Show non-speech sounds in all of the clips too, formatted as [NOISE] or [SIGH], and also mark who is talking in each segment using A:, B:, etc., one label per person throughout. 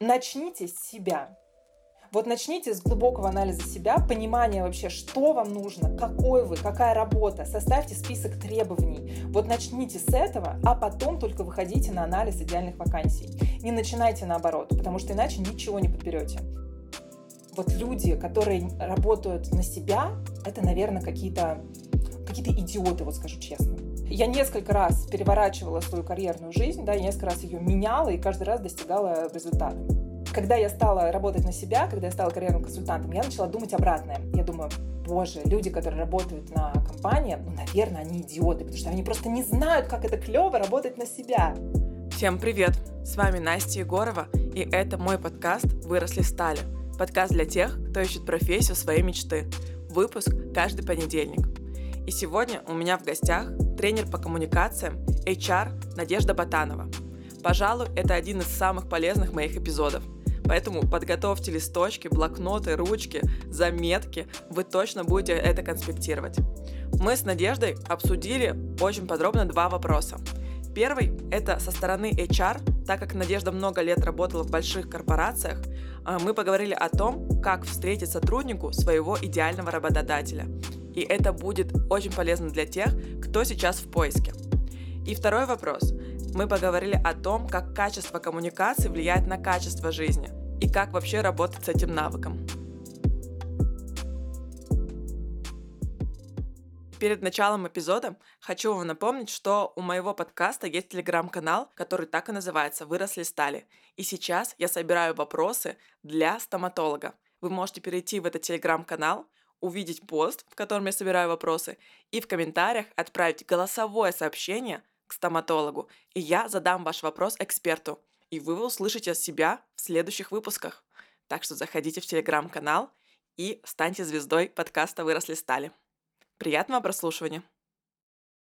A: начните с себя. Вот начните с глубокого анализа себя, понимания вообще, что вам нужно, какой вы, какая работа. Составьте список требований. Вот начните с этого, а потом только выходите на анализ идеальных вакансий. Не начинайте наоборот, потому что иначе ничего не подберете. Вот люди, которые работают на себя, это, наверное, какие-то какие-то идиоты, вот скажу честно. Я несколько раз переворачивала свою карьерную жизнь, да, несколько раз ее меняла и каждый раз достигала результата. Когда я стала работать на себя, когда я стала карьерным консультантом, я начала думать обратное. Я думаю, боже, люди, которые работают на компании, ну, наверное, они идиоты, потому что они просто не знают, как это клево работать на себя.
B: Всем привет! С вами Настя Егорова, и это мой подкаст «Выросли стали». Подкаст для тех, кто ищет профессию своей мечты. Выпуск каждый понедельник. И сегодня у меня в гостях тренер по коммуникациям HR Надежда Батанова. Пожалуй, это один из самых полезных моих эпизодов – Поэтому подготовьте листочки, блокноты, ручки, заметки. Вы точно будете это конспектировать. Мы с Надеждой обсудили очень подробно два вопроса. Первый – это со стороны HR, так как Надежда много лет работала в больших корпорациях, а, мы поговорили о том, как встретить сотруднику своего идеального работодателя. И это будет очень полезно для тех, кто сейчас в поиске. И второй вопрос. Мы поговорили о том, как качество коммуникации влияет на качество жизни – и как вообще работать с этим навыком. Перед началом эпизода хочу вам напомнить, что у моего подкаста есть телеграм-канал, который так и называется «Выросли стали». И сейчас я собираю вопросы для стоматолога. Вы можете перейти в этот телеграм-канал, увидеть пост, в котором я собираю вопросы, и в комментариях отправить голосовое сообщение к стоматологу, и я задам ваш вопрос эксперту и вы услышите себя в следующих выпусках. Так что заходите в телеграм-канал и станьте звездой подкаста «Выросли стали». Приятного прослушивания!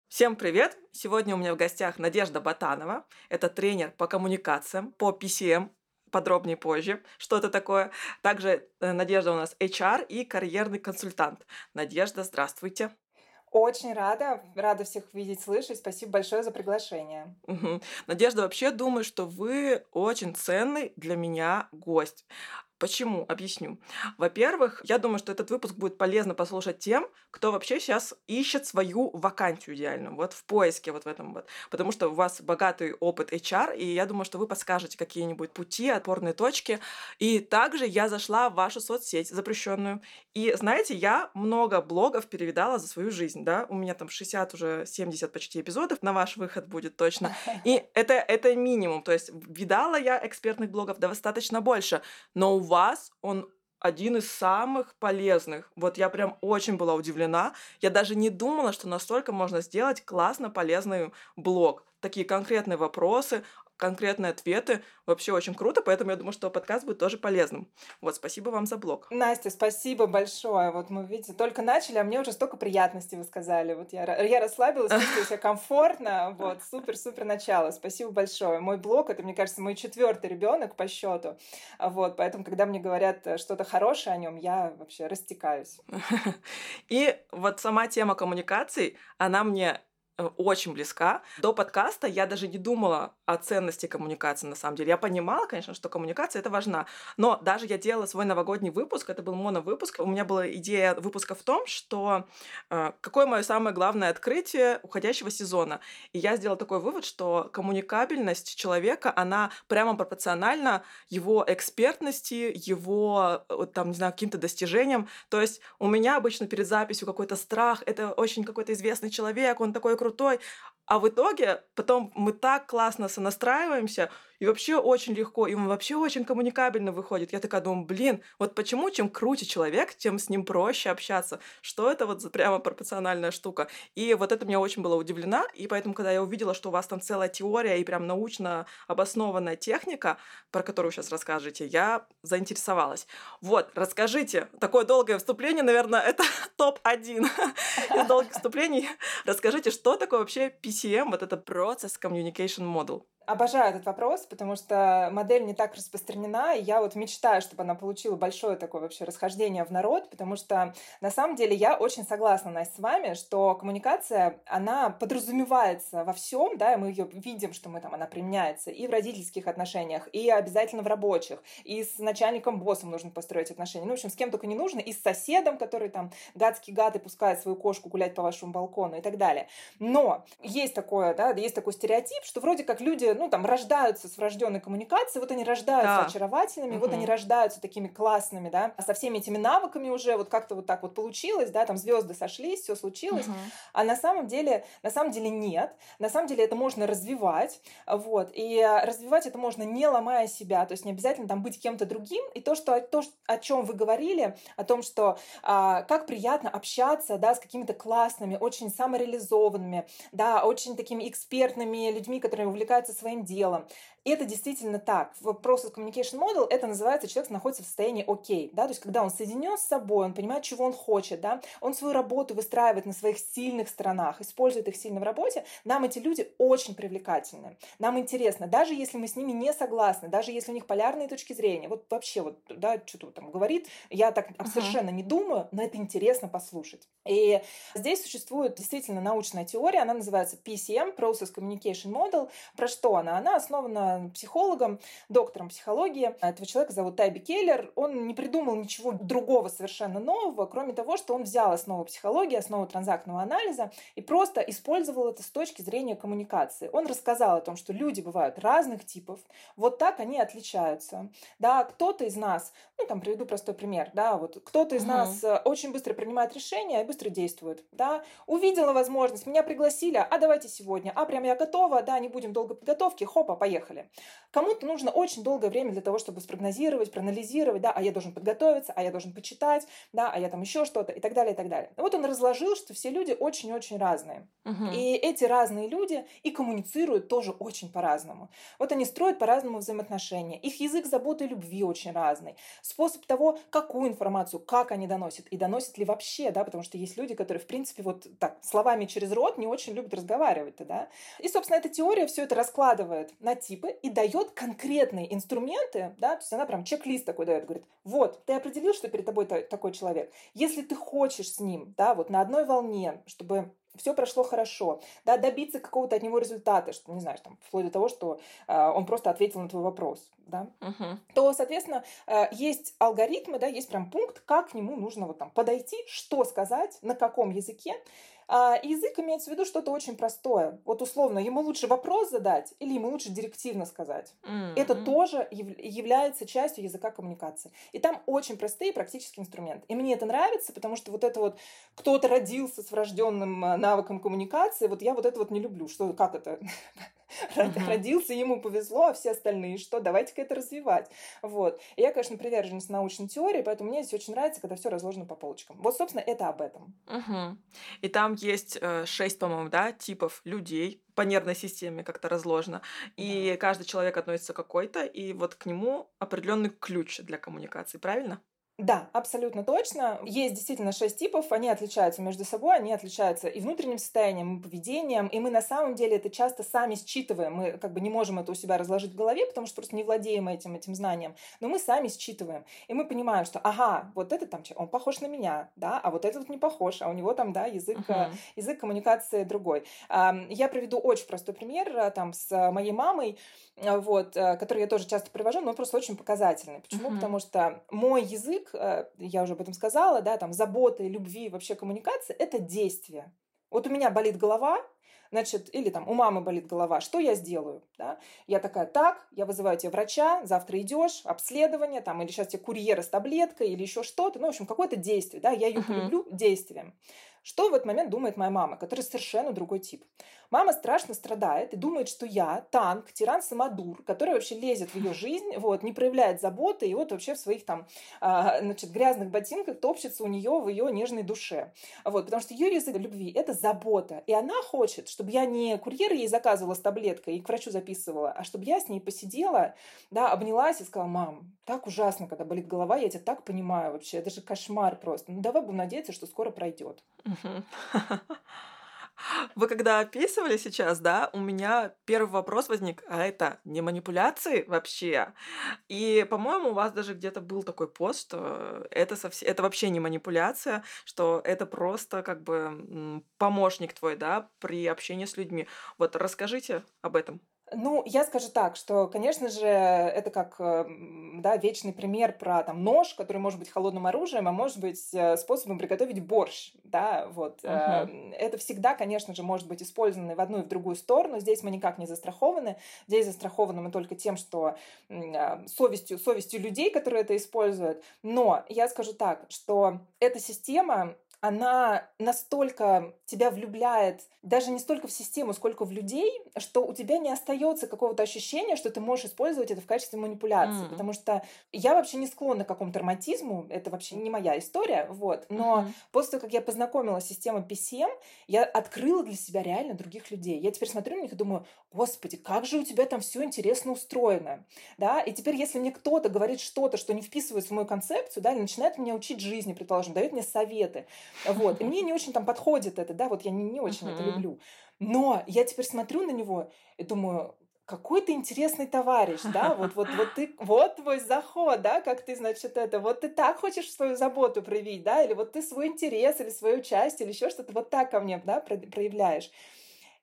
B: Всем привет! Сегодня у меня в гостях Надежда Батанова. Это тренер по коммуникациям, по PCM, подробнее позже, что это такое. Также э, Надежда у нас HR и карьерный консультант. Надежда, здравствуйте.
A: Очень рада, рада всех видеть, слышать. Спасибо большое за приглашение.
B: Угу. Надежда, вообще думаю, что вы очень ценный для меня гость. Почему? Объясню. Во-первых, я думаю, что этот выпуск будет полезно послушать тем, кто вообще сейчас ищет свою вакансию идеальную, вот в поиске вот в этом вот. Потому что у вас богатый опыт HR, и я думаю, что вы подскажете какие-нибудь пути, опорные точки. И также я зашла в вашу соцсеть запрещенную. И знаете, я много блогов перевидала за свою жизнь, да, у меня там 60 уже 70 почти эпизодов на ваш выход будет точно. [LAUGHS] И это, это минимум, то есть видала я экспертных блогов достаточно больше, но у вас он один из самых полезных. Вот я прям очень была удивлена. Я даже не думала, что настолько можно сделать классно полезный блог. Такие конкретные вопросы, конкретные ответы. Вообще очень круто, поэтому я думаю, что подкаст будет тоже полезным. Вот, спасибо вам за блог.
A: Настя, спасибо большое. Вот мы, видите, только начали, а мне уже столько приятностей вы сказали. Вот я, я расслабилась, чувствую себя комфортно. Вот, супер-супер начало. Спасибо большое. Мой блог, это, мне кажется, мой четвертый ребенок по счету. Вот, поэтому, когда мне говорят что-то хорошее о нем, я вообще растекаюсь. [LAUGHS]
B: И вот сама тема коммуникаций, она мне Э, очень близка. До подкаста я даже не думала о ценности коммуникации, на самом деле. Я понимала, конечно, что коммуникация это важна. Но даже я делала свой новогодний выпуск, это был моновыпуск. У меня была идея выпуска в том, что э, какое мое самое главное открытие уходящего сезона. И я сделала такой вывод, что коммуникабельность человека, она прямо пропорциональна его экспертности, его, э, там, не знаю, каким-то достижениям. То есть у меня обычно перед записью какой-то страх, это очень какой-то известный человек, он такой крутой. А в итоге потом мы так классно сонастраиваемся, и вообще очень легко, и он вообще очень коммуникабельно выходит. Я такая думаю, блин, вот почему чем круче человек, тем с ним проще общаться. Что это вот за прямо пропорциональная штука? И вот это меня очень было удивлена, и поэтому, когда я увидела, что у вас там целая теория и прям научно обоснованная техника, про которую сейчас расскажете, я заинтересовалась. Вот, расскажите, такое долгое вступление, наверное, это [LAUGHS] топ-1 [LAUGHS] из долгих вступлений. Расскажите, что такое вообще PCM, вот это процесс Communication Model?
A: Обожаю этот вопрос, потому что модель не так распространена, и я вот мечтаю, чтобы она получила большое такое вообще расхождение в народ, потому что на самом деле я очень согласна, Настя, с вами, что коммуникация, она подразумевается во всем, да, и мы ее видим, что мы там, она применяется и в родительских отношениях, и обязательно в рабочих, и с начальником, боссом нужно построить отношения, ну, в общем, с кем только не нужно, и с соседом, который там гадский гад и пускает свою кошку гулять по вашему балкону и так далее. Но есть такое, да, есть такой стереотип, что вроде как люди ну, там, рождаются с врожденной коммуникацией, вот они рождаются да. очаровательными, угу. вот они рождаются такими классными, да, со всеми этими навыками уже вот как-то вот так вот получилось, да, там звезды сошлись, все случилось, угу. а на самом деле, на самом деле нет, на самом деле это можно развивать, вот, и развивать это можно не ломая себя, то есть не обязательно там быть кем-то другим, и то, что, то, о чем вы говорили, о том, что а, как приятно общаться, да, с какими-то классными, очень самореализованными, да, очень такими экспертными людьми, которые увлекаются своим делом. И это действительно так. В Process Communication Model это называется, человек находится в состоянии окей, да, то есть когда он соединен с собой, он понимает, чего он хочет, да, он свою работу выстраивает на своих сильных сторонах, использует их сильно в работе, нам эти люди очень привлекательны, нам интересно, даже если мы с ними не согласны, даже если у них полярные точки зрения, вот вообще вот, да, что-то там говорит, я так uh-huh. совершенно не думаю, но это интересно послушать. И здесь существует действительно научная теория, она называется PCM, Process Communication Model. Про что она? Она основана психологом, доктором психологии. Этого человека зовут Тайби Келлер. Он не придумал ничего другого совершенно нового, кроме того, что он взял основу психологии, основу транзактного анализа и просто использовал это с точки зрения коммуникации. Он рассказал о том, что люди бывают разных типов, вот так они отличаются. Да, кто-то из нас, ну там приведу простой пример, да, вот кто-то из угу. нас э, очень быстро принимает решения и быстро действует, да, увидела возможность, меня пригласили, а давайте сегодня, а прям я готова, да, не будем долго подготовки, хопа, поехали. Кому-то нужно очень долгое время для того, чтобы спрогнозировать, проанализировать, да, а я должен подготовиться, а я должен почитать, да, а я там еще что-то и так далее, и так далее. Вот он разложил, что все люди очень-очень разные. Угу. И эти разные люди и коммуницируют тоже очень по-разному. Вот они строят по-разному взаимоотношения. Их язык заботы и любви очень разный. Способ того, какую информацию, как они доносят, и доносят ли вообще, да, потому что есть люди, которые, в принципе, вот так, словами через рот не очень любят разговаривать, да. И, собственно, эта теория все это раскладывает на типы и дает конкретные инструменты, да, то есть она прям чек-лист такой дает, говорит, вот, ты определил, что перед тобой такой человек. Если ты хочешь с ним, да, вот на одной волне, чтобы все прошло хорошо, да, добиться какого-то от него результата, что, не знаю, там, вплоть до того, что э, он просто ответил на твой вопрос, да, uh-huh. то, соответственно, э, есть алгоритмы, да, есть прям пункт, как к нему нужно вот там подойти, что сказать, на каком языке, а язык имеется в виду что-то очень простое. Вот условно, ему лучше вопрос задать или ему лучше директивно сказать. Mm-hmm. Это тоже яв- является частью языка коммуникации. И там очень простые практические инструменты. И мне это нравится, потому что вот это вот кто-то родился с врожденным а, навыком коммуникации, вот я вот это вот не люблю. Что, как это? [LAUGHS] [LAUGHS] uh-huh. родился, ему повезло, а все остальные что? Давайте-ка это развивать. Вот. И я, конечно, приверженец научной теории, поэтому мне здесь очень нравится, когда все разложено по полочкам. Вот, собственно, это об этом.
B: Uh-huh. И там есть э, шесть, по-моему, да, типов людей, по нервной системе как-то разложено. И да. каждый человек относится к какой-то, и вот к нему определенный ключ для коммуникации, правильно?
A: Да, абсолютно точно. Есть действительно шесть типов, они отличаются между собой, они отличаются и внутренним состоянием, и поведением, и мы на самом деле это часто сами считываем. Мы как бы не можем это у себя разложить в голове, потому что просто не владеем этим, этим знанием, но мы сами считываем. И мы понимаем, что, ага, вот этот там, он похож на меня, да, а вот этот не похож, а у него там, да, язык, uh-huh. язык коммуникации другой. Я приведу очень простой пример э, там с моей мамой, э, вот, который я тоже часто привожу, но просто очень показательный. Почему? Uh-huh. Потому что мой язык язык, э, я уже об этом сказала, да, там заботы, любви, вообще коммуникация – это действие. Вот у меня болит голова, значит, или там у мамы болит голова, что я сделаю? Да? Я такая, так, я вызываю тебе врача, завтра идешь, обследование, там, или сейчас тебе курьера с таблеткой, или еще что-то, ну, в общем, какое-то действие, да, я ее uh-huh. полюблю действием. Что в этот момент думает моя мама, которая совершенно другой тип? Мама страшно страдает и думает, что я танк, тиран-самодур, который вообще лезет в ее жизнь, вот, не проявляет заботы, и вот вообще в своих там, а, значит, грязных ботинках топчется у нее в ее нежной душе. Вот, потому что ее язык любви – это забота. И она хочет, чтобы я не курьер ей заказывала с таблеткой и к врачу записывала, а чтобы я с ней посидела, да, обнялась и сказала, мам, так ужасно, когда болит голова, я тебя так понимаю вообще, это же кошмар просто. Ну, давай будем надеяться, что скоро пройдет. [LAUGHS]
B: Вы когда описывали сейчас, да, у меня первый вопрос возник, а это не манипуляции вообще? И, по-моему, у вас даже где-то был такой пост, что это, совсем, это вообще не манипуляция, что это просто как бы помощник твой, да, при общении с людьми. Вот расскажите об этом.
A: Ну, я скажу так, что, конечно же, это как э, да, вечный пример про там, нож, который может быть холодным оружием, а может быть э, способом приготовить борщ. Да, вот. Uh-huh. Это всегда, конечно же, может быть использовано в одну и в другую сторону. Здесь мы никак не застрахованы. Здесь застрахованы мы только тем, что совестью, совестью людей, которые это используют. Но я скажу так, что эта система она настолько тебя влюбляет, даже не столько в систему, сколько в людей, что у тебя не остается какого-то ощущения, что ты можешь использовать это в качестве манипуляции. Mm. Потому что я вообще не склонна к какому-то романтизму, это вообще не моя история, вот. Но mm-hmm. после того, как я познакомилась с системой PCM, я открыла для себя реально других людей. Я теперь смотрю на них и думаю, господи, как же у тебя там все интересно устроено, да? И теперь, если мне кто-то говорит что-то, что не вписывается в мою концепцию, да, или начинает меня учить жизни, предположим, дает мне советы, вот. И мне не очень там подходит это, да, вот я не, не очень это люблю. Но я теперь смотрю на него и думаю, какой ты интересный товарищ, да, вот, вот, вот ты, [LAUGHS] вот твой заход, да, как ты, значит, это, вот ты так хочешь свою заботу проявить, да, или вот ты свой интерес, или свою часть, или еще что-то вот так ко мне, да, проявляешь.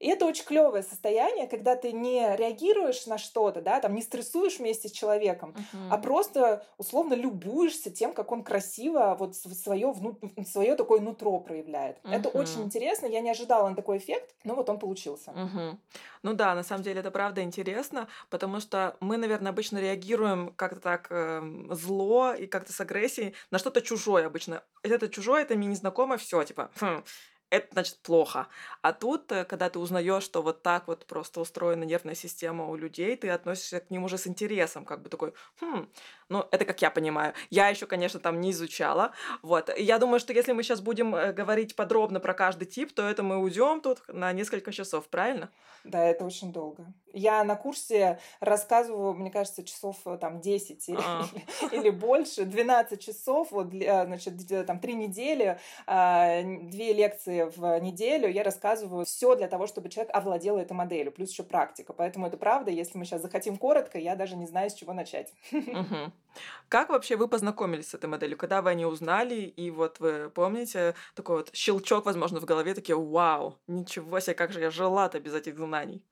A: И это очень клевое состояние, когда ты не реагируешь на что-то, да, там не стрессуешь вместе с человеком, uh-huh. а просто условно любуешься тем, как он красиво вот свое, вну... свое такое нутро проявляет. Uh-huh. Это очень интересно, я не ожидала на такой эффект, но вот он получился.
B: Uh-huh. Ну да, на самом деле это правда интересно, потому что мы, наверное, обычно реагируем как-то так э, зло и как-то с агрессией на что-то чужое обычно. Это чужое, это мне незнакомо, все, типа, хм, это значит плохо. А тут, э, когда ты узнаешь, что вот так вот просто устроена нервная система у людей, ты относишься к ним уже с интересом, как бы такой, хм, ну, это как я понимаю. Я еще, конечно, там не изучала. Вот. Я думаю, что если мы сейчас будем э, говорить подробно про каждый тип, то это мы уйдем тут на несколько часов, правильно?
A: Да, это очень долго. Я на курсе рассказываю, мне кажется, часов э, там 10 или, а. [LAUGHS] или больше, 12 часов, вот, значит, там три недели, а, две лекции в неделю, я рассказываю все для того, чтобы человек овладел этой моделью, плюс еще практика. Поэтому это правда, если мы сейчас захотим коротко, я даже не знаю, с чего начать. [LAUGHS]
B: Как вообще вы познакомились с этой моделью? Когда вы о ней узнали, и вот вы помните такой вот щелчок, возможно, в голове, такие, вау, ничего себе, как же я жила-то без этих знаний?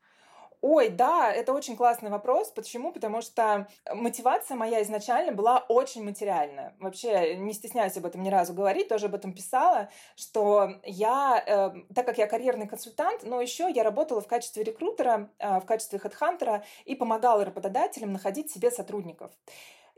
A: Ой, да, это очень классный вопрос. Почему? Потому что мотивация моя изначально была очень материальная. Вообще, не стесняюсь об этом ни разу говорить, тоже об этом писала, что я, э, так как я карьерный консультант, но еще я работала в качестве рекрутера, э, в качестве хедхантера и помогала работодателям находить себе сотрудников.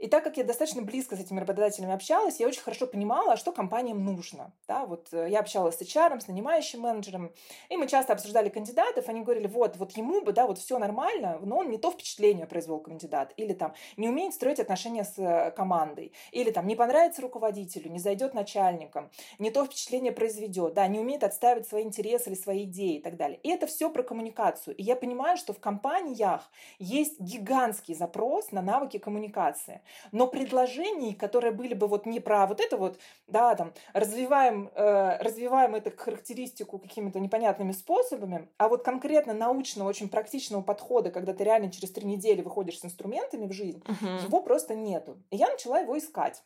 A: И так как я достаточно близко с этими работодателями общалась, я очень хорошо понимала, что компаниям нужно. Да, вот э, я общалась с HR, с нанимающим менеджером, и мы часто обсуждали кандидатов, они говорили, вот, вот ему бы, да, вот все нормально, но он не то впечатление произвел кандидат, или там не умеет строить отношения с э, командой, или там не понравится руководителю, не зайдет начальником, не то впечатление произведет, да, не умеет отстаивать свои интересы или свои идеи и так далее. И это все про коммуникацию. И я понимаю, что в компаниях есть гигантский запрос на навыки коммуникации но предложений, которые были бы вот не про вот это вот, да, там, развиваем, э, развиваем эту характеристику какими-то непонятными способами, а вот конкретно научного, очень практичного подхода, когда ты реально через три недели выходишь с инструментами в жизнь, uh-huh. его просто нету. И я начала его искать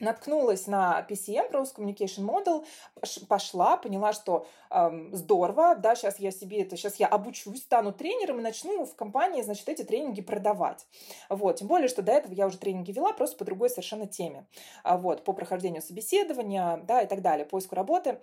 A: наткнулась на PCM, Pros Communication Model, пошла, поняла, что эм, здорово, да, сейчас я себе это, сейчас я обучусь, стану тренером и начну в компании, значит, эти тренинги продавать. Вот, тем более, что до этого я уже тренинги вела, просто по другой совершенно теме. А, вот, по прохождению собеседования, да, и так далее, поиску работы.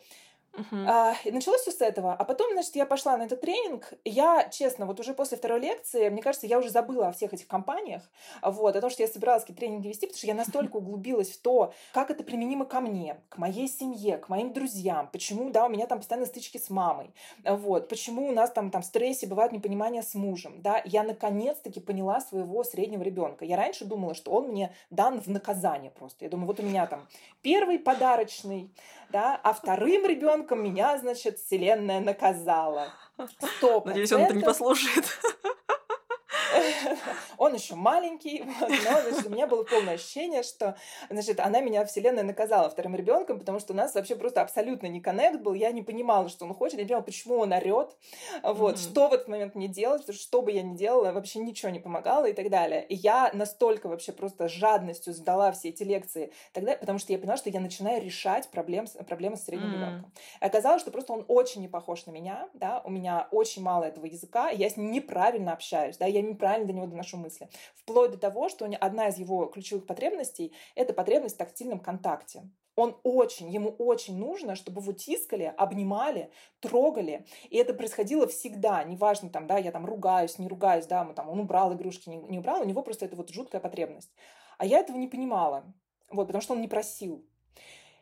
A: Uh-huh. А, и началось все с этого. А потом, значит, я пошла на этот тренинг. Я, честно, вот уже после второй лекции, мне кажется, я уже забыла о всех этих компаниях, вот, о том, что я собиралась какие тренинги вести, потому что я настолько [LAUGHS] углубилась в то, как это применимо ко мне, к моей семье, к моим друзьям, почему, да, у меня там постоянно стычки с мамой, вот, почему у нас там, там в стрессе бывает непонимание с мужем, да, я наконец-таки поняла своего среднего ребенка. Я раньше думала, что он мне дан в наказание просто. Я думаю, вот у меня там первый подарочный, да, а вторым ребенком меня, значит, вселенная наказала. [LAUGHS]
B: Стоп. Надеюсь, он это не послушает. [LAUGHS] [LAUGHS]
A: Он еще маленький, [LAUGHS] но значит, у меня было полное ощущение, что значит, она меня вселенная наказала вторым ребенком, потому что у нас вообще просто абсолютно не коннект был. Я не понимала, что он хочет, я не понимала, почему он орет, вот, mm-hmm. что в этот момент мне делать, потому что что бы я ни делала, вообще ничего не помогало и так далее. И я настолько вообще просто жадностью сдала все эти лекции тогда, потому что я поняла, что я начинаю решать проблем, проблемы с средним mm-hmm. ребенком. Оказалось, что просто он очень не похож на меня, да, у меня очень мало этого языка, я с ним неправильно общаюсь, да, я неправильно до него доношу мысли. Вплоть до того, что одна из его ключевых потребностей — это потребность в тактильном контакте. Он очень, ему очень нужно, чтобы его тискали, обнимали, трогали. И это происходило всегда. Неважно, там, да, я там ругаюсь, не ругаюсь, да, мы, там, он убрал игрушки, не, не убрал, у него просто это вот жуткая потребность. А я этого не понимала, вот, потому что он не просил.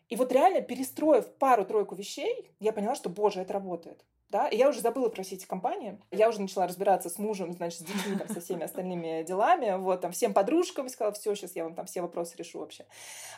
A: И вот реально, перестроив пару-тройку вещей, я поняла, что, боже, это работает да, и я уже забыла про все эти компании, я уже начала разбираться с мужем, значит, с детьми, там, со всеми остальными делами, вот, там, всем подружкам, сказала, все, сейчас я вам там все вопросы решу вообще,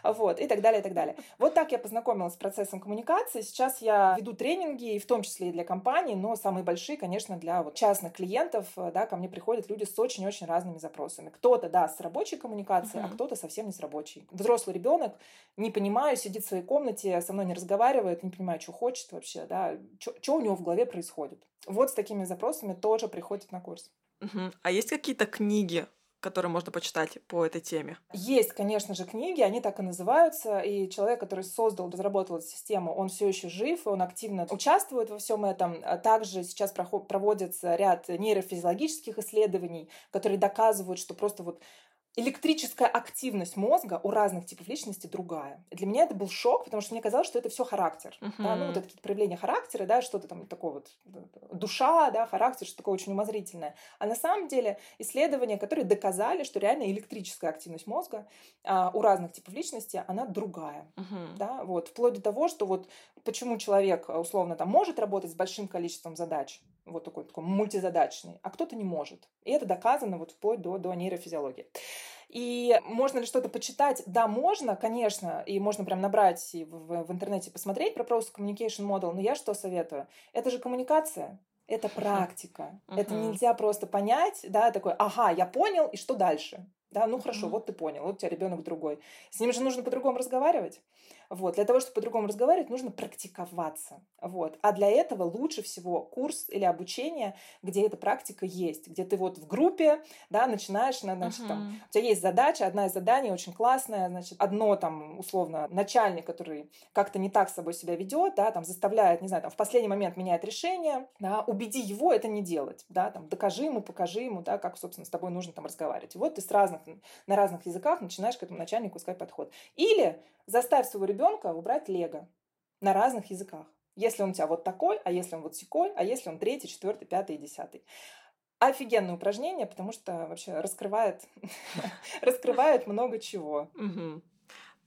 A: вот, и так далее, и так далее. Вот так я познакомилась с процессом коммуникации, сейчас я веду тренинги, в том числе и для компаний, но самые большие, конечно, для вот частных клиентов, да, ко мне приходят люди с очень-очень разными запросами. Кто-то, да, с рабочей коммуникацией, uh-huh. а кто-то совсем не с рабочей. Взрослый ребенок, не понимаю, сидит в своей комнате, со мной не разговаривает, не понимаю, что хочет вообще, да, что у него в голове голове происходит. Вот с такими запросами тоже приходит на курс.
B: Угу. А есть какие-то книги, которые можно почитать по этой теме?
A: Есть, конечно же, книги, они так и называются. И человек, который создал, разработал эту систему, он все еще жив, он активно участвует во всем этом. А также сейчас проводится ряд нейрофизиологических исследований, которые доказывают, что просто вот электрическая активность мозга у разных типов личности другая. Для меня это был шок, потому что мне казалось, что это все характер. Uh-huh. Да, ну, вот это какие-то проявления характера, да, что-то там такое вот, душа, да, характер, что такое очень умозрительное. А на самом деле исследования, которые доказали, что реально электрическая активность мозга а, у разных типов личности, она другая. Uh-huh. Да, вот, вплоть до того, что вот почему человек, условно, там, может работать с большим количеством задач, вот такой, такой мультизадачный, а кто-то не может. И это доказано вот вплоть до, до нейрофизиологии. И можно ли что-то почитать? Да, можно, конечно, и можно прям набрать и в, в интернете посмотреть про Process Communication Model, но я что советую? Это же коммуникация, это практика. Uh-huh. Это нельзя просто понять, да, такой, ага, я понял, и что дальше? Да, ну хорошо, uh-huh. вот ты понял, вот у тебя ребенок другой. С ним же нужно по-другому разговаривать. Вот. Для того, чтобы по-другому разговаривать, нужно практиковаться. Вот. А для этого лучше всего курс или обучение, где эта практика есть, где ты вот в группе да, начинаешь, значит, uh-huh. там, у тебя есть задача, одна из заданий очень классная, значит, одно там, условно, начальник, который как-то не так с собой себя ведет, да, там, заставляет, не знаю, там, в последний момент меняет решение, да, убеди его это не делать, да, там, докажи ему, покажи ему, да, как, собственно, с тобой нужно там разговаривать. И вот ты с разных, на разных языках начинаешь к этому начальнику искать подход. Или заставь своего ребенка убрать лего на разных языках. Если он у тебя вот такой, а если он вот секой, а если он третий, четвертый, пятый и десятый. Офигенное упражнение, потому что вообще раскрывает, [LAUGHS] раскрывает много чего.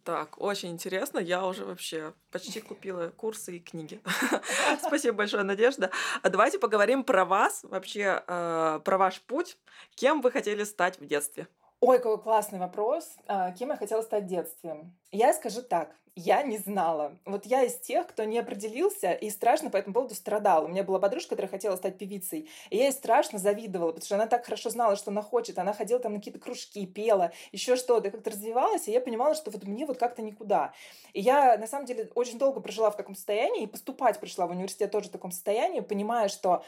B: Так, очень интересно. Я уже вообще почти купила курсы и книги. [LAUGHS] Спасибо большое, Надежда. А давайте поговорим про вас, вообще э, про ваш путь. Кем вы хотели стать в детстве?
A: Ой, какой классный вопрос. А, кем я хотела стать в детстве? Я скажу так, я не знала. Вот я из тех, кто не определился и страшно по этому поводу страдал. У меня была подружка, которая хотела стать певицей, и я ей страшно завидовала, потому что она так хорошо знала, что она хочет. Она ходила там на какие-то кружки, пела, еще что-то, как-то развивалась, и я понимала, что вот мне вот как-то никуда. И я, на самом деле, очень долго прожила в каком состоянии, и поступать пришла в университет тоже в таком состоянии, понимая, что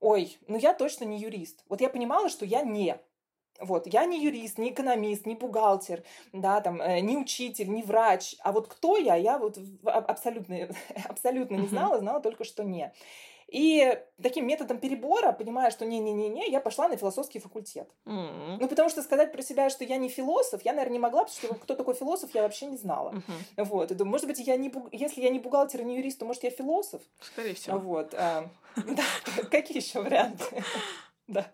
A: ой, ну я точно не юрист. Вот я понимала, что я не. Вот, я не юрист, не экономист, не бухгалтер, да, там, э, не учитель, не врач. А вот кто я, я вот абсолютно, [LAUGHS] абсолютно не знала, знала только, что не. И таким методом перебора, понимая, что не-не-не-не, я пошла на философский факультет. Mm-hmm. Ну, потому что сказать про себя, что я не философ, я, наверное, не могла, потому что кто такой философ, я вообще не знала. Mm-hmm. Вот. И думаю, может быть, я не, если я не бухгалтер и не юрист, то, может, я философ?
B: Скорее всего.
A: Вот. А, [LAUGHS] какие еще варианты? [LAUGHS] Да.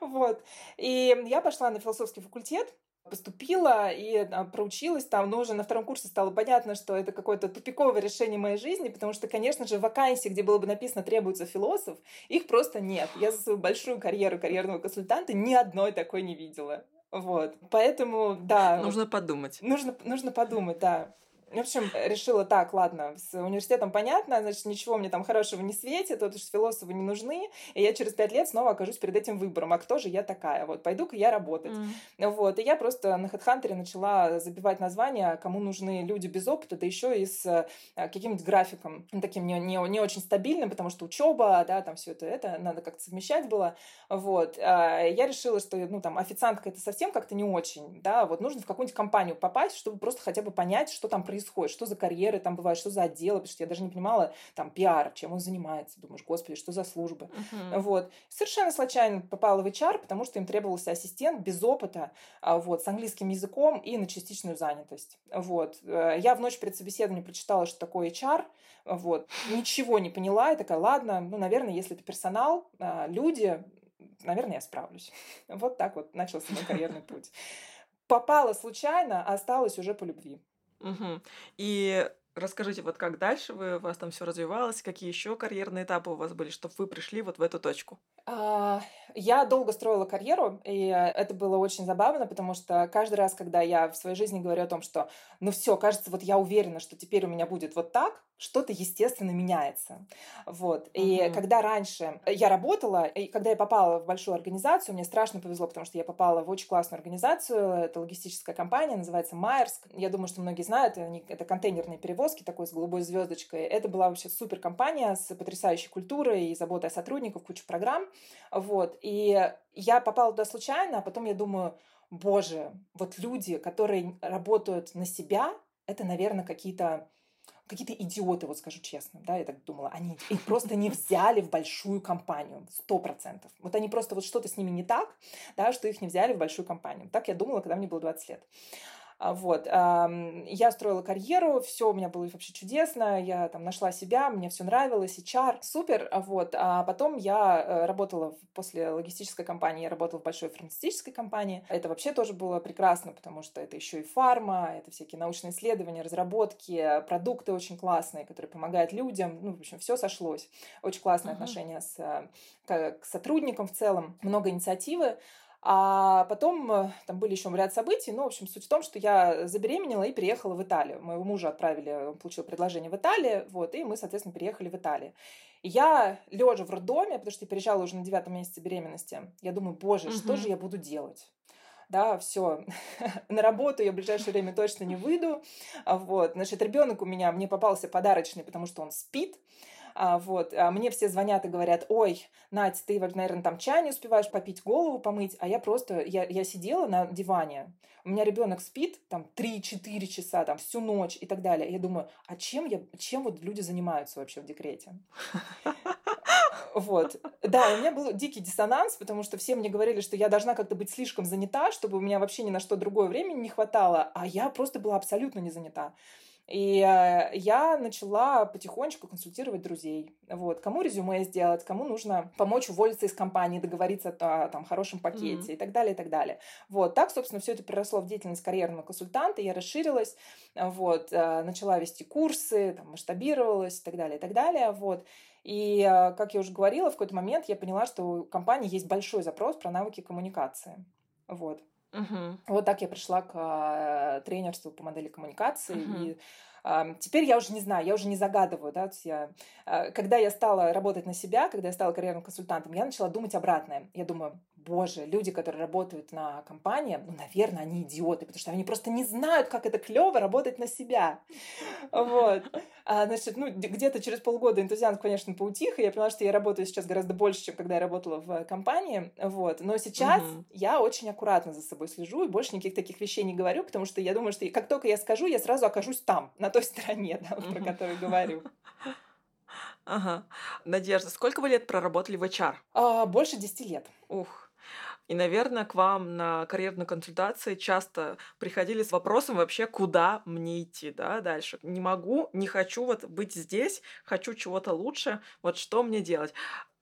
A: Вот. И я пошла на философский факультет, поступила и а, проучилась там, но уже на втором курсе стало понятно, что это какое-то тупиковое решение моей жизни, потому что, конечно же, вакансии, где было бы написано «требуется философ», их просто нет. Я за свою большую карьеру карьерного консультанта ни одной такой не видела. Вот. Поэтому, да.
B: Нужно подумать.
A: Нужно, нужно подумать, да. В общем, решила так, ладно, с университетом понятно, значит, ничего мне там хорошего не светит, вот уж философы не нужны, и я через пять лет снова окажусь перед этим выбором, а кто же я такая, вот, пойду-ка я работать. Mm. Вот, и я просто на HeadHunter начала забивать названия, кому нужны люди без опыта, да еще и с э, каким-нибудь графиком, таким не, не, не очень стабильным, потому что учеба, да, там все это, это надо как-то совмещать было, вот. А я решила, что, ну, там, официантка это совсем как-то не очень, да, вот нужно в какую-нибудь компанию попасть, чтобы просто хотя бы понять, что там происходит, что за карьеры там бывают, что за отделы, потому что я даже не понимала, там, пиар, чем он занимается. Думаешь, господи, что за службы. Uh-huh. Вот. Совершенно случайно попала в HR, потому что им требовался ассистент без опыта, а, вот, с английским языком и на частичную занятость. Вот. Э, я в ночь перед собеседованием прочитала, что такое HR, вот. Ничего не поняла, и такая, ладно, ну, наверное, если это персонал, а, люди, наверное, я справлюсь. Вот так вот начался мой карьерный путь попала случайно, а осталась уже по любви.
B: Угу. И расскажите, вот как дальше вы, у вас там все развивалось, какие еще карьерные этапы у вас были, чтобы вы пришли вот в эту точку?
A: А, я долго строила карьеру, и это было очень забавно, потому что каждый раз, когда я в своей жизни говорю о том, что ну все, кажется, вот я уверена, что теперь у меня будет вот так, что-то, естественно, меняется. Вот. И угу. когда раньше я работала, и когда я попала в большую организацию, мне страшно повезло, потому что я попала в очень классную организацию. Это логистическая компания, называется Майерск. Я думаю, что многие знают, это контейнерные перевозки, такой с голубой звездочкой. Это была вообще супер компания с потрясающей культурой и заботой о сотрудниках, куча программ. Вот. И я попала туда случайно, а потом я думаю, боже, вот люди, которые работают на себя, это, наверное, какие-то какие-то идиоты, вот скажу честно, да, я так думала, они их просто не взяли в большую компанию, сто процентов. Вот они просто, вот что-то с ними не так, да, что их не взяли в большую компанию. Так я думала, когда мне было 20 лет. А, вот. Я строила карьеру, все у меня было вообще чудесно, я там нашла себя, мне все нравилось, HR, супер. А вот. А потом я э, работала после логистической компании, я работала в большой фармацевтической компании. Это вообще тоже было прекрасно, потому что это еще и фарма, это всякие научные исследования, разработки, продукты очень классные, которые помогают людям. Ну, в общем, все сошлось. Очень классное uh-huh. отношение с, э, к, к сотрудникам в целом, много инициативы. А потом э, там были еще ряд событий. Ну, в общем, суть в том, что я забеременела и переехала в Италию. Моего мужа отправили, он получил предложение в Италии, вот, и мы, соответственно, переехали в Италию. И я, лежа в роддоме, потому что я переезжала уже на девятом месяце беременности, я думаю, боже, угу. что же я буду делать? да, все, [LAUGHS] на работу я в ближайшее время точно не выйду, вот, значит, ребенок у меня мне попался подарочный, потому что он спит, а, вот. А мне все звонят и говорят, ой, Надь, ты, наверное, там чай не успеваешь попить, голову помыть, а я просто, я, я сидела на диване, у меня ребенок спит там 3-4 часа, там всю ночь и так далее. Я думаю, а чем, я, чем вот люди занимаются вообще в декрете? [LAUGHS] Вот. Да, у меня был дикий диссонанс, потому что все мне говорили, что я должна как-то быть слишком занята, чтобы у меня вообще ни на что другое времени не хватало, а я просто была абсолютно не занята. И э, я начала потихонечку консультировать друзей. Вот, кому резюме сделать, кому нужно помочь уволиться из компании, договориться о там, хорошем пакете mm-hmm. и так далее, и так далее. Вот, так, собственно, все это переросло в деятельность карьерного консультанта, я расширилась, вот, э, начала вести курсы, там, масштабировалась и так далее, и так далее, вот. И, э, как я уже говорила, в какой-то момент я поняла, что у компании есть большой запрос про навыки коммуникации. Вот. Угу. Вот так я пришла к э, тренерству по модели коммуникации. Угу. И теперь я уже не знаю, я уже не загадываю. Да? я, э, когда я стала работать на себя, когда я стала карьерным консультантом, я начала думать обратное. Я думаю, боже, люди, которые работают на компании, ну, наверное, они идиоты, потому что они просто не знают, как это клево работать на себя. Вот. А, значит, ну, где-то через полгода энтузиазм, конечно, поутих, и я поняла, что я работаю сейчас гораздо больше, чем когда я работала в компании. Вот. Но сейчас угу. я очень аккуратно за собой слежу и больше никаких таких вещей не говорю, потому что я думаю, что как только я скажу, я сразу окажусь там, на той [LAUGHS] стороне, да, угу. про которую говорю.
B: Ага. Надежда, сколько вы лет проработали в HR?
A: А, больше 10 лет.
B: Ух. И, наверное, к вам на карьерную консультацию часто приходили с вопросом вообще, куда мне идти, да, дальше. Не могу, не хочу вот быть здесь, хочу чего-то лучше, вот что мне делать.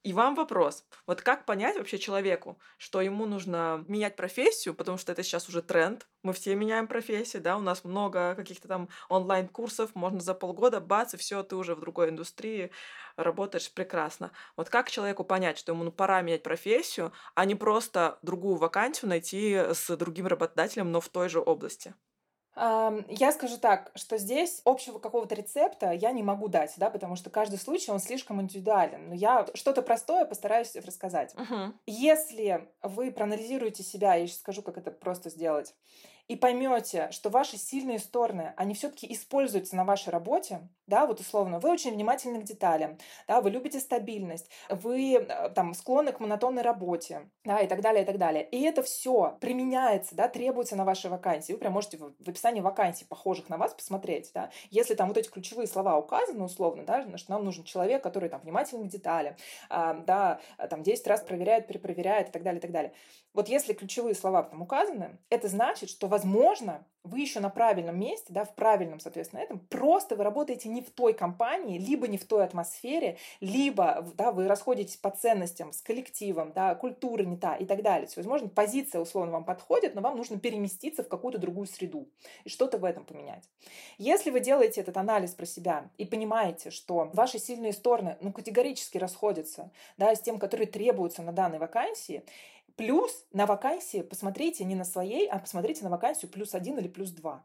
B: И вам вопрос. Вот как понять вообще человеку, что ему нужно менять профессию, потому что это сейчас уже тренд, мы все меняем профессии, да, у нас много каких-то там онлайн-курсов, можно за полгода, бац, и все, ты уже в другой индустрии работаешь прекрасно. Вот как человеку понять, что ему ну, пора менять профессию, а не просто другую вакансию найти с другим работодателем, но в той же области?
A: Я скажу так, что здесь общего какого-то рецепта я не могу дать, да, потому что каждый случай, он слишком индивидуален. Но я что-то простое постараюсь рассказать.
B: Угу.
A: Если вы проанализируете себя, я сейчас скажу, как это просто сделать, и поймете, что ваши сильные стороны, они все-таки используются на вашей работе, да, вот условно, вы очень внимательны к деталям, да, вы любите стабильность, вы э, там склонны к монотонной работе, да, и так далее, и так далее. И это все применяется, да, требуется на вашей вакансии. Вы прям можете в, описании вакансий, похожих на вас, посмотреть, да, если там вот эти ключевые слова указаны условно, да, что нам нужен человек, который там внимательный к деталям, э, да, там 10 раз проверяет, перепроверяет и так далее, и так далее. Вот если ключевые слова там указаны, это значит, что, возможно, вы еще на правильном месте, да, в правильном, соответственно, этом, просто вы работаете не в той компании, либо не в той атмосфере, либо, да, вы расходитесь по ценностям с коллективом, да, культура не та и так далее. То возможно, позиция условно вам подходит, но вам нужно переместиться в какую-то другую среду и что-то в этом поменять. Если вы делаете этот анализ про себя и понимаете, что ваши сильные стороны, ну, категорически расходятся, да, с тем, которые требуются на данной вакансии, Плюс на вакансии посмотрите не на своей, а посмотрите на вакансию плюс один или плюс два.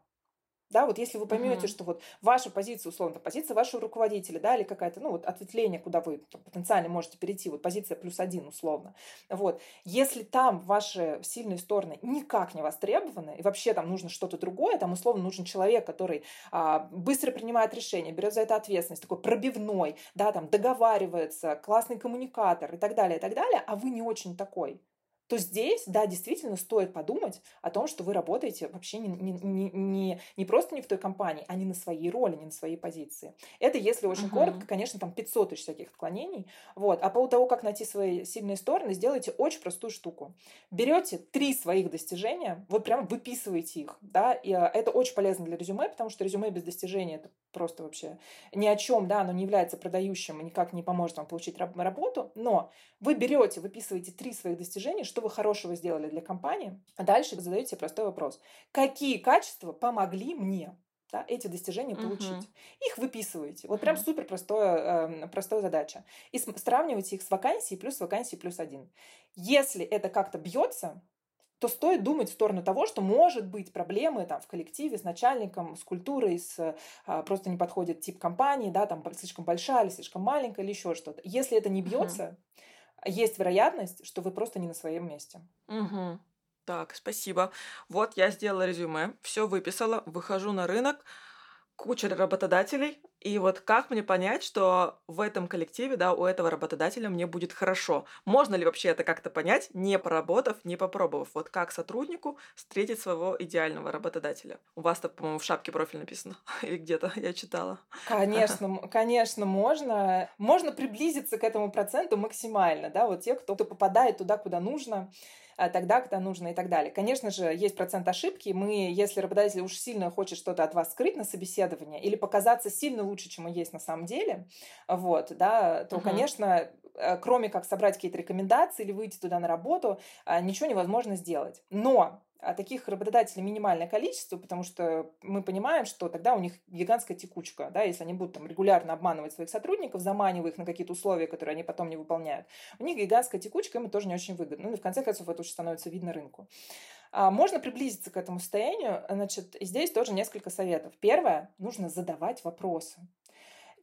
A: Да, вот если вы поймете, uh-huh. что вот ваша позиция, условно, позиция вашего руководителя, да, или какая-то, ну, вот ответвление, куда вы там, потенциально можете перейти, вот позиция плюс один, условно. Вот. Если там ваши сильные стороны никак не востребованы, и вообще там нужно что-то другое, там, условно, нужен человек, который а, быстро принимает решения, берет за это ответственность, такой пробивной, да, там, договаривается, классный коммуникатор и так далее, и так далее, а вы не очень такой, то здесь, да, действительно стоит подумать о том, что вы работаете вообще не, не, не, не, не просто не в той компании, а не на своей роли, не на своей позиции. Это если очень uh-huh. коротко, конечно, там 500 тысяч всяких отклонений. Вот. А по поводу того, как найти свои сильные стороны, сделайте очень простую штуку. Берете три своих достижения, вот прям выписываете их, да, и а, это очень полезно для резюме, потому что резюме без достижения это просто вообще ни о чем, да, оно не является продающим и никак не поможет вам получить работу, но вы берете, выписываете три своих достижения, что вы хорошего сделали для компании, а дальше вы задаете простой вопрос. Какие качества помогли мне да, эти достижения получить. Uh-huh. Их выписываете. Вот uh-huh. прям супер простая, э, простая задача. И сравнивайте их с вакансией плюс вакансией плюс один. Если это как-то бьется, то стоит думать в сторону того, что может быть проблемы там, в коллективе с начальником, с культурой, с, а, просто не подходит тип компании, да, там слишком большая или слишком маленькая или еще что-то. Если это не бьется, угу. Есть вероятность, что вы просто не на своем месте.
B: Угу. Так, спасибо. Вот я сделала резюме, все выписала, выхожу на рынок, куча работодателей, и вот как мне понять, что в этом коллективе, да, у этого работодателя мне будет хорошо? Можно ли вообще это как-то понять, не поработав, не попробовав? Вот как сотруднику встретить своего идеального работодателя? У вас так, по-моему, в шапке профиль написано. [LAUGHS] Или где-то я читала.
A: Конечно, конечно, можно. Можно приблизиться к этому проценту максимально, да, вот те, кто попадает туда, куда нужно. А, тогда, когда нужно и так далее. Конечно же, есть процент ошибки. Мы, если работодатель уж сильно хочет что-то от вас скрыть на собеседование или показаться сильно лучше, чем он есть на самом деле, вот, да, то, угу. конечно, э, кроме как собрать какие-то рекомендации или выйти туда на работу, а, ничего невозможно сделать. Но а таких работодателей минимальное количество, потому что мы понимаем, что тогда у них гигантская текучка, да, если они будут там регулярно обманывать своих сотрудников, заманивая их на какие-то условия, которые они потом не выполняют, у них гигантская текучка, им тоже не очень выгодно. Ну и в конце концов это очень становится видно рынку. А можно приблизиться к этому состоянию, значит, здесь тоже несколько советов. Первое, нужно задавать вопросы.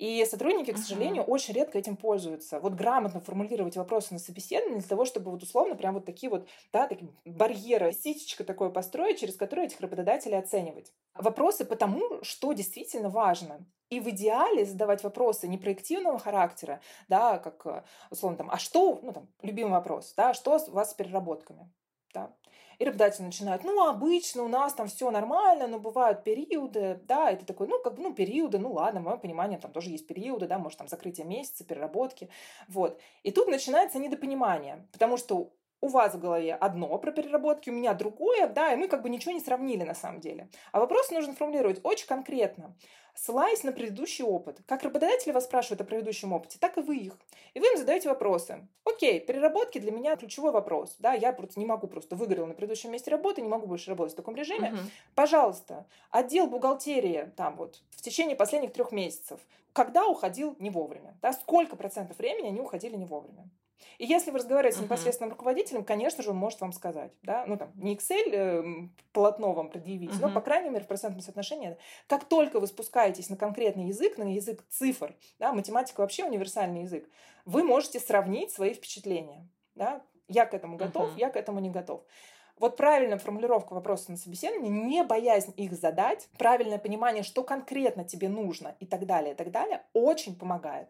A: И сотрудники, к сожалению, uh-huh. очень редко этим пользуются. Вот грамотно формулировать вопросы на собеседовании для того, чтобы вот условно прям вот такие вот, да, такие барьеры, сетечко такое построить, через которое этих работодателей оценивать. Вопросы по тому, что действительно важно. И в идеале задавать вопросы не проективного характера, да, как э, условно там, а что, ну там, любимый вопрос, да, что у вас с переработками, да, и работодатели начинают, ну, обычно у нас там все нормально, но бывают периоды, да, это такой, ну, как бы, ну, периоды, ну, ладно, в моем понимании там тоже есть периоды, да, может, там закрытие месяца, переработки, вот. И тут начинается недопонимание, потому что у вас в голове одно про переработки, у меня другое, да, и мы как бы ничего не сравнили на самом деле. А вопрос нужно формулировать очень конкретно ссылаясь на предыдущий опыт. Как работодатели вас спрашивают о предыдущем опыте, так и вы их. И вы им задаете вопросы. Окей, переработки для меня ключевой вопрос. Да, я просто не могу, просто выгорел на предыдущем месте работы, не могу больше работать в таком режиме. Угу. Пожалуйста, отдел бухгалтерии там вот в течение последних трех месяцев, когда уходил не вовремя? Да, сколько процентов времени они уходили не вовремя? И если вы разговариваете uh-huh. с непосредственным руководителем, конечно же, он может вам сказать, да, ну там не Excel э, полотно вам предъявить, uh-huh. но по крайней мере в процентном соотношении, как только вы спускаетесь на конкретный язык, на язык цифр, да, математика вообще универсальный язык, вы можете сравнить свои впечатления, да, я к этому готов, uh-huh. я к этому не готов. Вот правильная формулировка вопроса на собеседовании, не боязнь их задать, правильное понимание, что конкретно тебе нужно и так далее, и так далее, очень помогает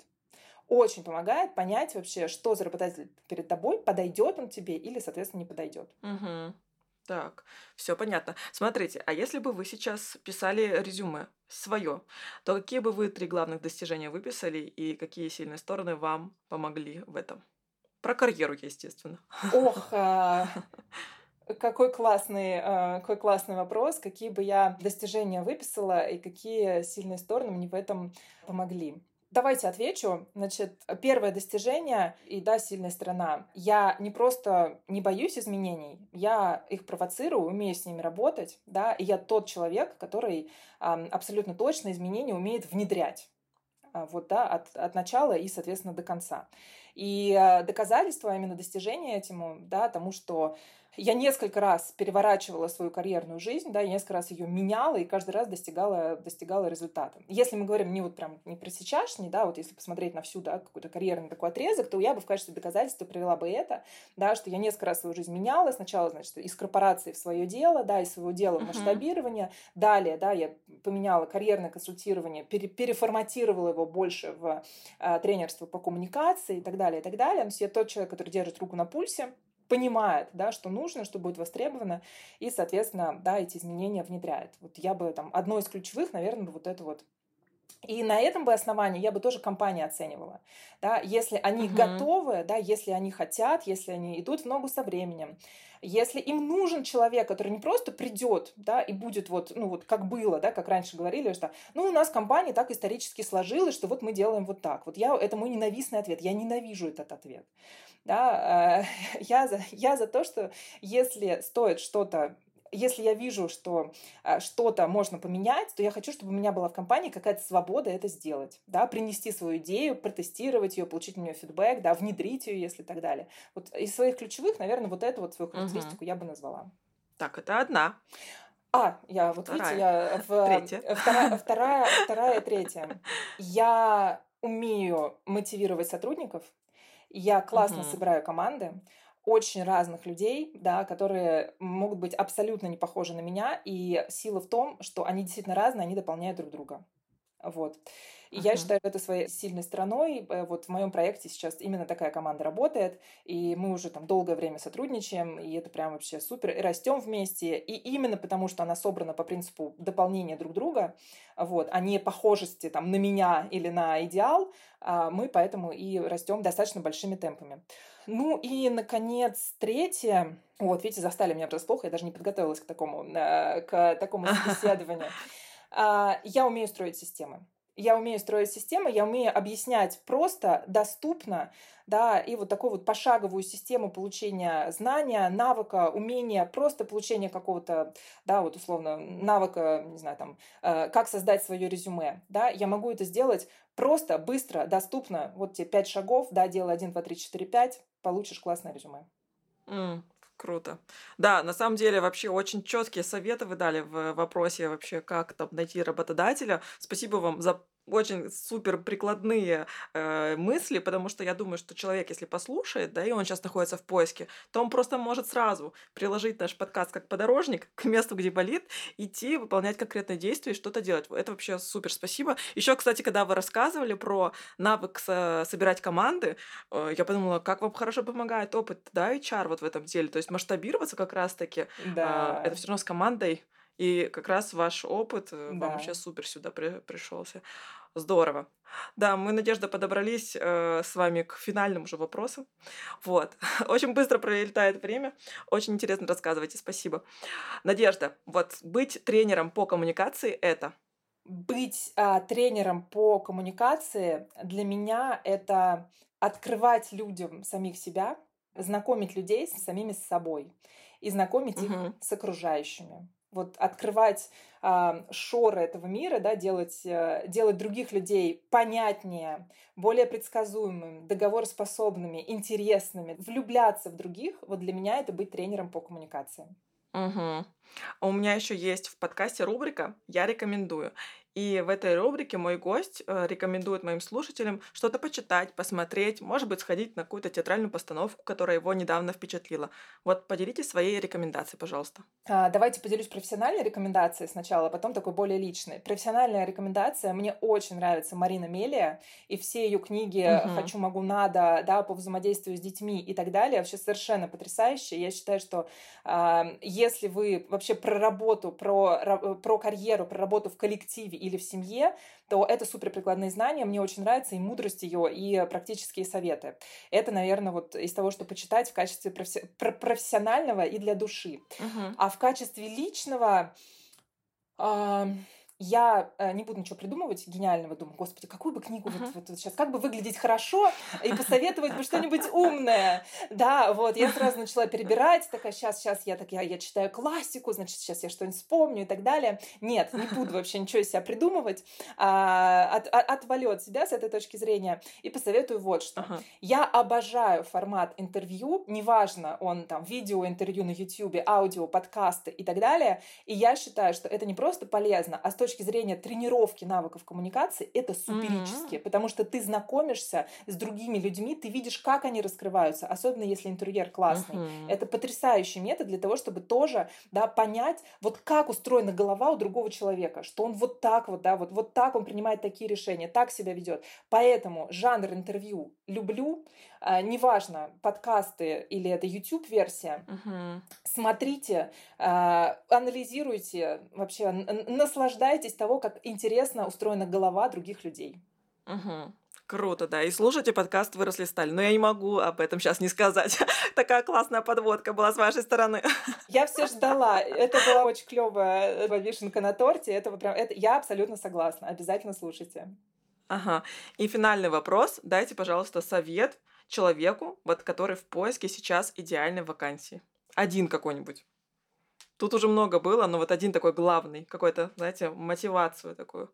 A: очень помогает понять вообще, что за работодатель перед тобой, подойдет он тебе или, соответственно, не подойдет.
B: Угу. Так, все понятно. Смотрите, а если бы вы сейчас писали резюме свое, то какие бы вы три главных достижения выписали и какие сильные стороны вам помогли в этом? Про карьеру, естественно.
A: Ох, [LAUGHS] а, какой классный, а, какой классный вопрос. Какие бы я достижения выписала и какие сильные стороны мне в этом помогли. Давайте отвечу. Значит, первое достижение и да, сильная сторона. Я не просто не боюсь изменений, я их провоцирую, умею с ними работать, да, и я тот человек, который абсолютно точно изменения умеет внедрять а, вот, да, от, от начала и, соответственно, до конца. И э, доказательство именно достижения этому, да, тому, что я несколько раз переворачивала свою карьерную жизнь, да, я несколько раз ее меняла и каждый раз достигала, достигала результата. Если мы говорим не вот прям не про сейчасшний, да, вот если посмотреть на всю, да, какой-то карьерный такой отрезок, то я бы в качестве доказательства привела бы это, да, что я несколько раз свою жизнь меняла. Сначала, значит, из корпорации в свое дело, да, из своего дела в масштабирование. Uh-huh. Далее, да, я поменяла карьерное консультирование, пере, переформатировала его больше в э, тренерство по коммуникации и так далее, и так далее. То есть я тот человек, который держит руку на пульсе, понимает, да, что нужно, что будет востребовано, и, соответственно, да, эти изменения внедряет. Вот я бы там, одно из ключевых, наверное, вот это вот и на этом бы основании я бы тоже компании оценивала. Да, если они uh-huh. готовы, да, если они хотят, если они идут в ногу со временем, если им нужен человек, который не просто придет, да, и будет вот, ну вот как было, да, как раньше говорили, что, ну, у нас компания так исторически сложилась, что вот мы делаем вот так. Вот я, это мой ненавистный ответ, я ненавижу этот ответ. Да, э, [LAUGHS] я, за, я за то, что если стоит что-то если я вижу, что э, что-то можно поменять, то я хочу, чтобы у меня была в компании какая-то свобода это сделать, да, принести свою идею, протестировать ее, получить на нее фидбэк, да, внедрить ее, если так далее. Вот из своих ключевых, наверное, вот эту вот свою характеристику угу. я бы назвала.
B: Так, это одна.
A: А, я вот вторая. видите, я в третья. [LAUGHS] Вторая, вторая, вторая, третья. Я умею мотивировать сотрудников, я классно угу. собираю команды очень разных людей, да, которые могут быть абсолютно не похожи на меня, и сила в том, что они действительно разные, они дополняют друг друга. Вот. И uh-huh. я считаю это своей сильной стороной. Э, вот в моем проекте сейчас именно такая команда работает, и мы уже там долгое время сотрудничаем, и это прям вообще супер. И растем вместе. И именно потому, что она собрана по принципу дополнения друг друга, вот, а не похожести там на меня или на идеал, а мы поэтому и растем достаточно большими темпами. Ну и, наконец, третье. Вот, видите, застали меня врасплох, я даже не подготовилась к такому, э, к такому собеседованию. [LAUGHS] А, я умею строить системы. Я умею строить системы, я умею объяснять просто, доступно, да, и вот такую вот пошаговую систему получения знания, навыка, умения, просто получения какого-то, да, вот условно, навыка, не знаю, там, э, как создать свое резюме, да, я могу это сделать просто, быстро, доступно, вот тебе пять шагов, да, делай один, два, три, четыре, пять, получишь классное резюме.
B: Mm. Круто. Да, на самом деле вообще очень четкие советы вы дали в вопросе вообще, как там найти работодателя. Спасибо вам за очень супер прикладные э, мысли, потому что я думаю, что человек, если послушает, да, и он сейчас находится в поиске, то он просто может сразу приложить наш подкаст как подорожник [LAUGHS] к месту, где болит, идти, выполнять конкретные действия и что-то делать. Это вообще супер, спасибо. Еще, кстати, когда вы рассказывали про навык со- собирать команды, э, я подумала, как вам хорошо помогает опыт, да, HR вот в этом деле. То есть масштабироваться как раз-таки,
A: да.
B: э, это все равно с командой и как раз ваш опыт э, да. вам вообще супер сюда при, пришелся. Здорово. Да, мы, Надежда, подобрались э, с вами к финальным уже вопросам. Вот. [LAUGHS] Очень быстро пролетает время. Очень интересно рассказывайте. Спасибо. Надежда, вот быть тренером по коммуникации — это?
A: Быть а, тренером по коммуникации для меня — это открывать людям самих себя, знакомить людей с самими с собой. и знакомить их
B: Мгм.
A: с окружающими. Вот открывать а, шоры этого мира, да, делать, э, делать других людей понятнее, более предсказуемыми, договороспособными, интересными, влюбляться в других, вот для меня это быть тренером по коммуникации.
B: Мгм. А у меня еще есть в подкасте рубрика «Я рекомендую». И в этой рубрике мой гость э, рекомендует моим слушателям что-то почитать, посмотреть, может быть, сходить на какую-то театральную постановку, которая его недавно впечатлила. Вот поделитесь своей рекомендацией, пожалуйста.
A: А, Давайте поделюсь профессиональной рекомендацией сначала, а потом такой более личной. Профессиональная рекомендация. Мне очень нравится Марина Мелия и все ее книги
B: Мгм.
A: «Хочу, могу, надо», да, по взаимодействию с детьми и так далее. Вообще совершенно потрясающе. Я считаю, что а, если вы вообще про работу, про, про карьеру, про работу в коллективе или в семье, то это супер прикладные знания. Мне очень нравится и мудрость ее, и практические советы. Это, наверное, вот из того, что почитать в качестве про- профессионального и для души.
B: Мгм.
A: А в качестве личного а, я э, не буду ничего придумывать гениального. Думаю, господи, какую бы книгу
B: Мгм.
A: вот, вот, сейчас, как бы выглядеть хорошо и посоветовать бы что-нибудь умное. Да, вот, я сразу начала перебирать, такая, сейчас, сейчас я так, я, я читаю классику, значит, сейчас я что-нибудь вспомню и так далее. Нет, не буду вообще ничего из себя придумывать. А, от, от- отвалю от себя с этой точки зрения и посоветую вот что.
B: Ага.
A: Я обожаю формат интервью, неважно, он там видео, интервью на YouTube, аудио, подкасты и так далее. И я считаю, что это не просто полезно, а с точки зрения тренировки навыков коммуникации это суперически, потому что ты знакомишься с другими людьми, ты видишь, как они раскрываются, особенно если интерьер классный.
B: Мгм.
A: Это потрясающий метод для того, чтобы тоже да, понять, вот как устроена голова у другого человека, что он вот так вот, да, вот, вот так он принимает такие решения, так себя ведет. Поэтому жанр интервью люблю. А, неважно, подкасты или это YouTube-версия,
B: Мгм.
A: смотрите, а, анализируйте, вообще наслаждайтесь того, как интересно устроена голова других людей.
B: Мгм. Круто, да. И слушайте подкаст «Выросли стали». Но я не могу об этом сейчас не сказать. [LAUGHS] Такая классная подводка была с вашей стороны. [LAUGHS]
A: Я все ждала. Это была очень клевая вишенка на торте. Это прям, это, я абсолютно согласна. Обязательно слушайте.
B: Ага. И финальный вопрос. Дайте, пожалуйста, совет человеку, вот который в поиске сейчас идеальной вакансии. Один какой-нибудь. Тут уже много было, но вот один такой главный, какой-то, знаете, мотивацию такую.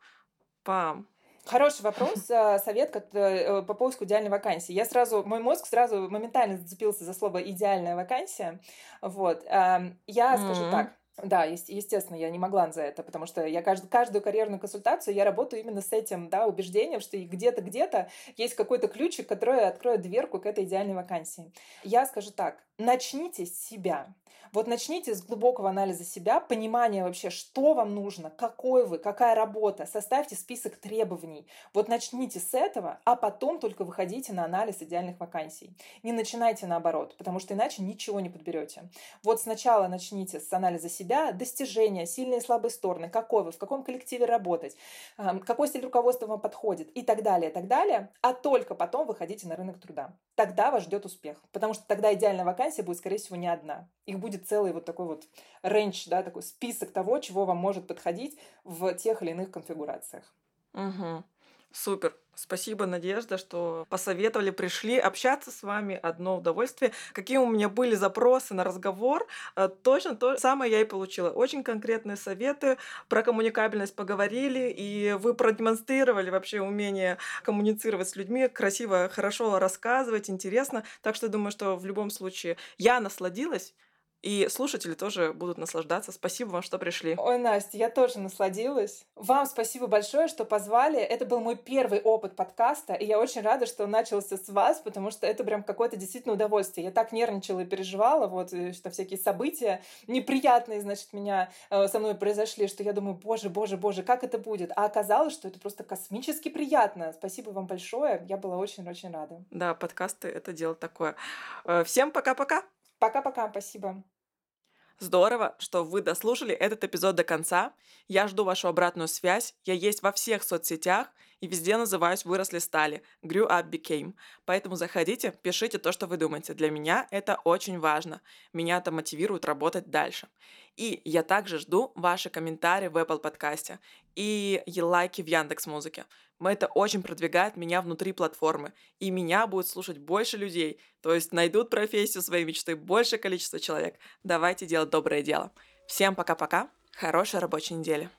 B: Пам.
A: Хороший вопрос, э, [LAUGHS] совет как, э, по поиску идеальной вакансии. Я сразу, мой мозг сразу моментально зацепился за слово идеальная вакансия. Вот. Я скажу
B: М.
A: так. Да, естественно, я не могла за это, потому что я каждую, каждую карьерную консультацию я работаю именно с этим да, убеждением, что где-то, где-то есть какой-то ключик, который откроет дверку к этой идеальной вакансии. Я скажу так, начните с себя. Вот начните с глубокого анализа себя, понимания вообще, что вам нужно, какой вы, какая работа. Составьте список требований. Вот начните с этого, а потом только выходите на анализ идеальных вакансий. Не начинайте наоборот, потому что иначе ничего не подберете. Вот сначала начните с анализа себя, достижения, сильные и слабые стороны, какой вы, в каком коллективе работать, какой стиль руководства вам подходит и так далее, и так далее, а только потом выходите на рынок труда. Тогда вас ждет успех, потому что тогда идеальная вакансия будет, скорее всего, не одна. Их будет целый вот такой вот рейндж, да, такой список того, чего вам может подходить в тех или иных конфигурациях.
B: Мгм. Супер. Спасибо, Надежда, что посоветовали, пришли общаться с вами. Одно удовольствие. Какие у меня были запросы на разговор, э, точно то самое я и получила. Очень конкретные советы, про коммуникабельность поговорили, и вы продемонстрировали вообще умение коммуницировать с людьми, красиво, хорошо рассказывать, интересно. Так что думаю, что в любом случае я насладилась, и слушатели тоже будут наслаждаться. Спасибо вам, что пришли.
A: Ой, Настя, я тоже насладилась. Вам спасибо большое, что позвали. Это был мой первый опыт подкаста, и я очень рада, что он начался с вас, потому что это прям какое-то действительно удовольствие. Я так нервничала и переживала, вот, и что всякие события неприятные, значит, меня э, со мной произошли, что я думаю, боже, боже, боже, как это будет? А оказалось, что это просто космически приятно. Спасибо вам большое. Я была очень-очень рада.
B: Да, подкасты — это дело такое. Э, Всем пока-пока!
A: Пока-пока, спасибо.
B: Здорово, что вы дослушали этот эпизод до конца. Я жду вашу обратную связь. Я есть во всех соцсетях и везде называюсь «Выросли стали» Grew Up Became. Поэтому заходите, пишите то, что вы думаете. Для меня это очень важно. Меня это мотивирует работать дальше. И я также жду ваши комментарии в Apple подкасте и лайки в Яндекс Музыке. Это очень продвигает меня внутри платформы, и меня будет слушать больше людей, то есть найдут профессию своей мечты большее количество человек. Давайте делать доброе дело. Всем пока-пока, хорошей рабочей недели.